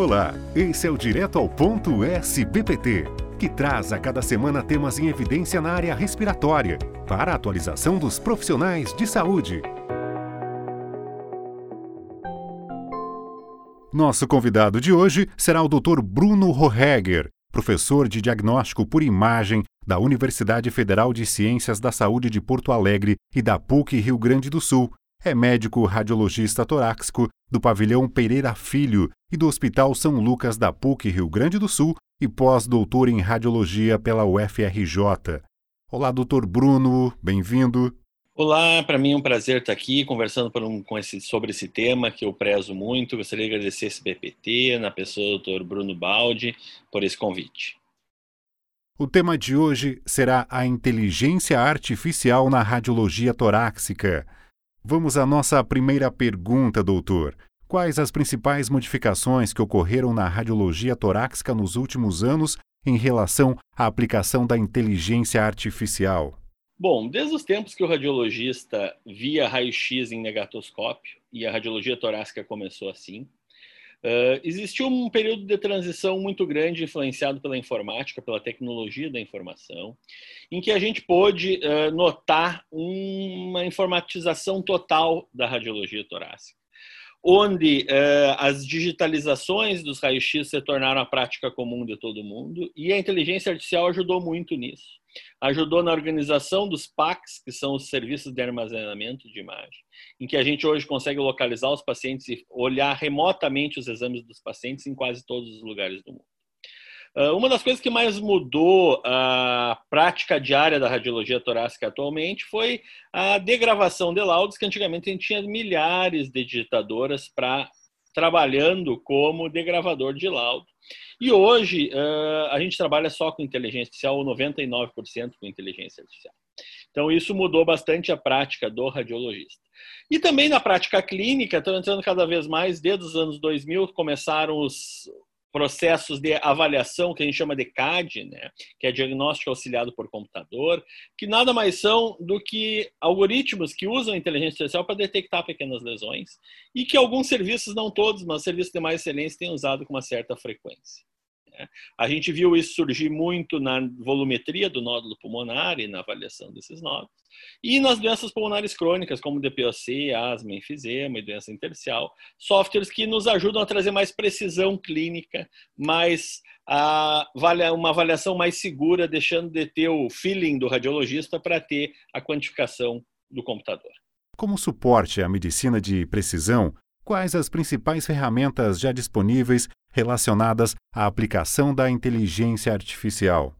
Olá, esse é o Direto ao Ponto SBPT, que traz a cada semana temas em evidência na área respiratória, para a atualização dos profissionais de saúde. Nosso convidado de hoje será o Dr. Bruno Rohegger, professor de diagnóstico por imagem da Universidade Federal de Ciências da Saúde de Porto Alegre e da PUC Rio Grande do Sul. É médico radiologista torácico do Pavilhão Pereira Filho e do Hospital São Lucas da PUC Rio Grande do Sul e pós-doutor em radiologia pela UFRJ. Olá, doutor Bruno, bem-vindo. Olá, para mim é um prazer estar aqui conversando um, com esse, sobre esse tema que eu prezo muito. Gostaria de agradecer esse BPT, na pessoa do Dr. Bruno Baldi, por esse convite. O tema de hoje será a inteligência artificial na radiologia torácica. Vamos à nossa primeira pergunta, doutor. Quais as principais modificações que ocorreram na radiologia torácica nos últimos anos em relação à aplicação da inteligência artificial? Bom, desde os tempos que o radiologista via raio-x em negatoscópio, e a radiologia torácica começou assim, uh, existiu um período de transição muito grande influenciado pela informática, pela tecnologia da informação, em que a gente pôde uh, notar uma informatização total da radiologia torácica onde uh, as digitalizações dos raios-x se tornaram a prática comum de todo mundo e a inteligência artificial ajudou muito nisso ajudou na organização dos PACs, que são os serviços de armazenamento de imagem, em que a gente hoje consegue localizar os pacientes e olhar remotamente os exames dos pacientes em quase todos os lugares do mundo. Ah, uma das coisas que mais mudou a prática diária da radiologia torácica atualmente foi a degravação de laudos, que antigamente a gente tinha milhares de digitadoras para trabalhando como degravador de laudo. E hoje a gente trabalha só com inteligência artificial, ou 99% com inteligência artificial. Então isso mudou bastante a prática do radiologista. E também na prática clínica, estão entrando cada vez mais, desde os anos 2000 começaram os, processos de avaliação que a gente chama de CAD, né, que é diagnóstico auxiliado por computador, que nada mais são do que algoritmos que usam a inteligência artificial para detectar pequenas lesões e que alguns serviços, não todos, mas serviços de mais excelência têm usado com uma certa frequência. A gente viu isso surgir muito na volumetria do nódulo pulmonar e na avaliação desses nódulos, e nas doenças pulmonares crônicas, como DPOC, asma, enfisema e doença intersticial, softwares que nos ajudam a trazer mais precisão clínica, mais uma avaliação mais segura, deixando de ter o feeling do radiologista para ter a quantificação do computador. Como suporte à medicina de precisão, quais as principais ferramentas já disponíveis relacionadas à aplicação da inteligência artificial?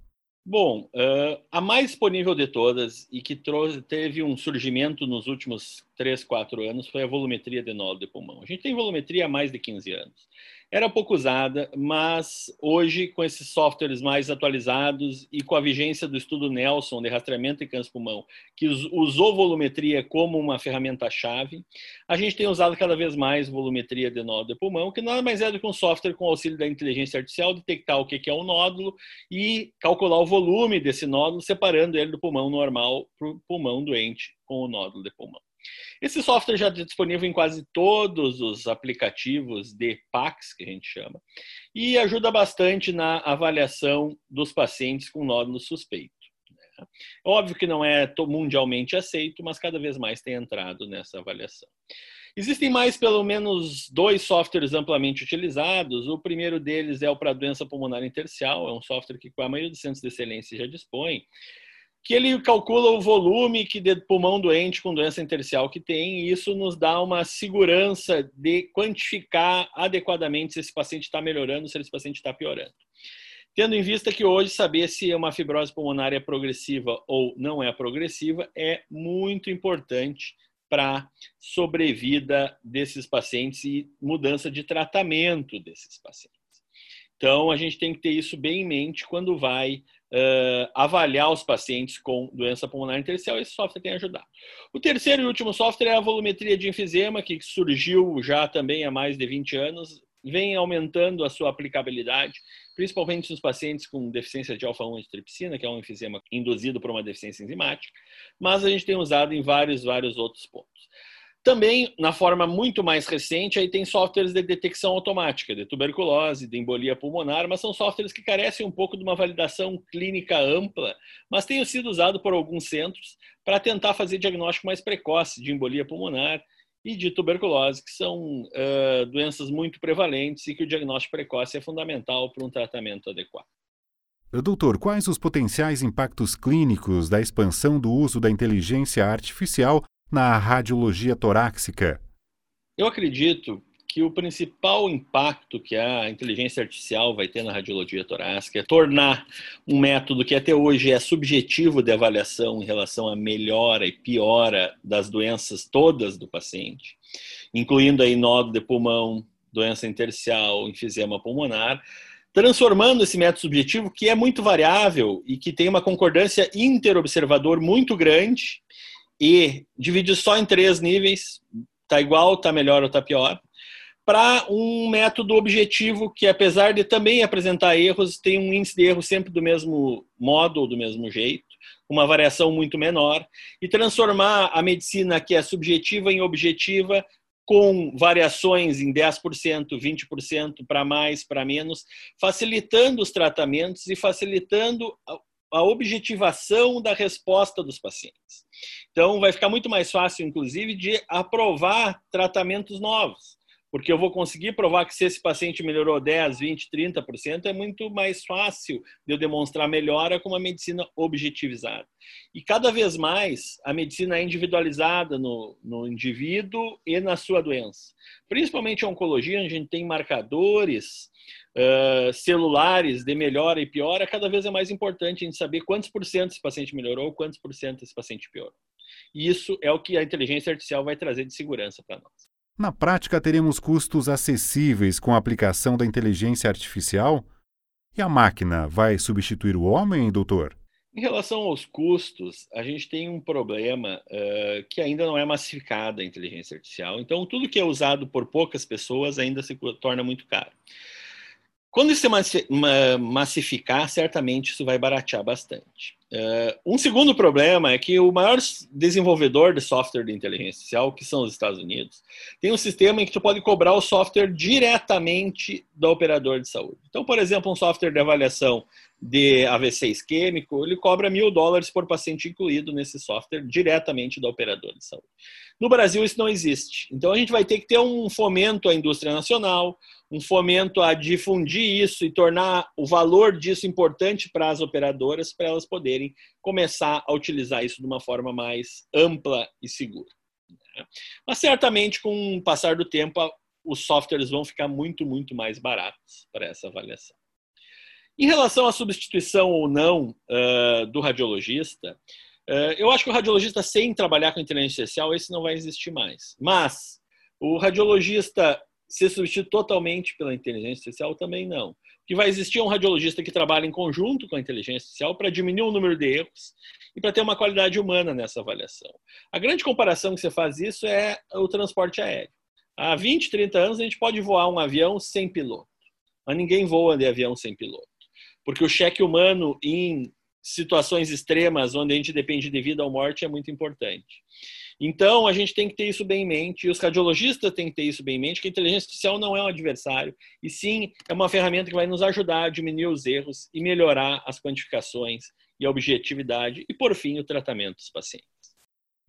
Bom, uh, a mais disponível de todas e que trouxe, teve um surgimento nos últimos 3, 4 anos foi a volumetria de nódulo de pulmão. A gente tem volumetria há mais de 15 anos era pouco usada, mas hoje, com esses softwares mais atualizados e com a vigência do estudo Nelson de rastreamento de câncer pulmão, que usou volumetria como uma ferramenta-chave, a gente tem usado cada vez mais volumetria de nódulo de pulmão, que nada mais é do que um software com auxílio da inteligência artificial, detectar o que é o nódulo e calcular o volume desse nódulo, separando ele do pulmão normal para o pulmão doente com o nódulo de pulmão. Esse software já está disponível em quase todos os aplicativos de PACS, que a gente chama, e ajuda bastante na avaliação dos pacientes com nódulo suspeito. Né? Óbvio que não é mundialmente aceito, mas cada vez mais tem entrado nessa avaliação. Existem mais, pelo menos, dois softwares amplamente utilizados. O primeiro deles é o para doença pulmonar intersticial, é um software que a maioria dos centros de excelência já dispõe que ele calcula o volume que de pulmão doente com doença intersticial que tem, e isso nos dá uma segurança de quantificar adequadamente se esse paciente está melhorando, se esse paciente está piorando. Tendo em vista que hoje saber se uma fibrose pulmonar é progressiva ou não é progressiva é muito importante para sobrevida desses pacientes e mudança de tratamento desses pacientes. Então, a gente tem que ter isso bem em mente quando vai uh, avaliar os pacientes com doença pulmonar intersticial, esse software tem ajudado. O terceiro e último software é a volumetria de enfisema, que surgiu já também há mais de 20 anos, vem aumentando a sua aplicabilidade, principalmente nos pacientes com deficiência de alfa-1 antitripsina, que é um enfisema induzido por uma deficiência enzimática, mas a gente tem usado em vários, vários outros pontos. Também, na forma muito mais recente, aí tem softwares de detecção automática de tuberculose, de embolia pulmonar, mas são softwares que carecem um pouco de uma validação clínica ampla, mas têm sido usados por alguns centros para tentar fazer diagnóstico mais precoce de embolia pulmonar e de tuberculose, que são uh, doenças muito prevalentes e que o diagnóstico precoce é fundamental para um tratamento adequado. Doutor, quais os potenciais impactos clínicos da expansão do uso da inteligência artificial na radiologia torácica? Eu acredito que o principal impacto que a inteligência artificial vai ter na radiologia torácica é tornar um método que até hoje é subjetivo de avaliação em relação à melhora e piora das doenças todas do paciente, incluindo aí nódulo de pulmão, doença intersticial, enfisema pulmonar, transformando esse método subjetivo, que é muito variável e que tem uma concordância interobservador muito grande, e dividir só em três níveis, tá igual, tá melhor ou tá pior, para um método objetivo que, apesar de também apresentar erros, tem um índice de erro sempre do mesmo modo ou do mesmo jeito, uma variação muito menor, e transformar a medicina que é subjetiva em objetiva, com variações em 10%, 20% para mais, para menos, facilitando os tratamentos e facilitando a objetivação da resposta dos pacientes. Então, vai ficar muito mais fácil, inclusive, de aprovar tratamentos novos, porque eu vou conseguir provar que se esse paciente melhorou 10, 20, 30%, é muito mais fácil de eu demonstrar melhora com uma medicina objetivizada. E cada vez mais a medicina é individualizada no, no indivíduo e na sua doença. Principalmente a oncologia, onde a gente tem marcadores uh, celulares de melhora e piora, cada vez é mais importante a gente saber quantos por cento esse paciente melhorou, quantos por cento esse paciente piorou. E isso é o que a inteligência artificial vai trazer de segurança para nós. Na prática, teremos custos acessíveis com a aplicação da inteligência artificial? E a máquina vai substituir o homem, doutor? Em relação aos custos, a gente tem um problema uh, que ainda não é massificada a inteligência artificial. Então, tudo que é usado por poucas pessoas ainda se torna muito caro. Quando isso massificar, certamente isso vai baratear bastante. Uh, um segundo problema é que o maior desenvolvedor de software de inteligência artificial, que são os Estados Unidos, tem um sistema em que tu pode cobrar o software diretamente do operador de saúde. Então, por exemplo, um software de avaliação de AVC isquêmico, ele cobra mil dólares por paciente incluído nesse software diretamente do operador de saúde. No Brasil, isso não existe. Então, a gente vai ter que ter um fomento à indústria nacional, um fomento a difundir isso e tornar o valor disso importante para as operadoras, para elas poderem começar a utilizar isso de uma forma mais ampla e segura. Né? Mas certamente, com o passar do tempo, os softwares vão ficar muito, muito mais baratos para essa avaliação. Em relação à substituição ou não uh, do radiologista, uh, eu acho que o radiologista, sem trabalhar com inteligência artificial, esse não vai existir mais. Mas o radiologista ser substituído totalmente pela inteligência artificial também não. Que vai existir um radiologista que trabalha em conjunto com a inteligência artificial para diminuir o número de erros e para ter uma qualidade humana nessa avaliação. A grande comparação que você faz isso é o transporte aéreo. Há 20, 30 anos a gente pode voar um avião sem piloto, mas ninguém voa de avião sem piloto. Porque o cheque humano em situações extremas, onde a gente depende de vida ou morte, é muito importante. Então, a gente tem que ter isso bem em mente, e os radiologistas têm que ter isso bem em mente, que a inteligência artificial não é um adversário, e sim é uma ferramenta que vai nos ajudar a diminuir os erros e melhorar as quantificações e a objetividade e, por fim, o tratamento dos pacientes.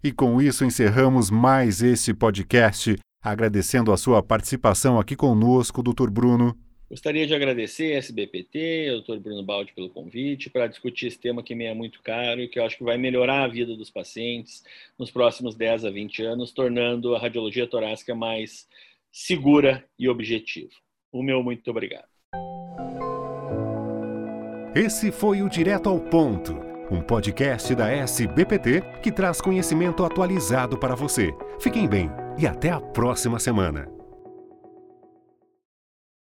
E com isso encerramos mais esse podcast, agradecendo a sua participação aqui conosco, Dr. Bruno. Gostaria de agradecer a SBPT, ao Dr. Bruno Baldi pelo convite para discutir esse tema que me é muito caro e que eu acho que vai melhorar a vida dos pacientes nos próximos 10 a 20 anos, tornando a radiologia torácica mais segura e objetiva. O meu muito obrigado. Esse foi o Direto ao Ponto, um podcast da SBPT que traz conhecimento atualizado para você. Fiquem bem e até a próxima semana.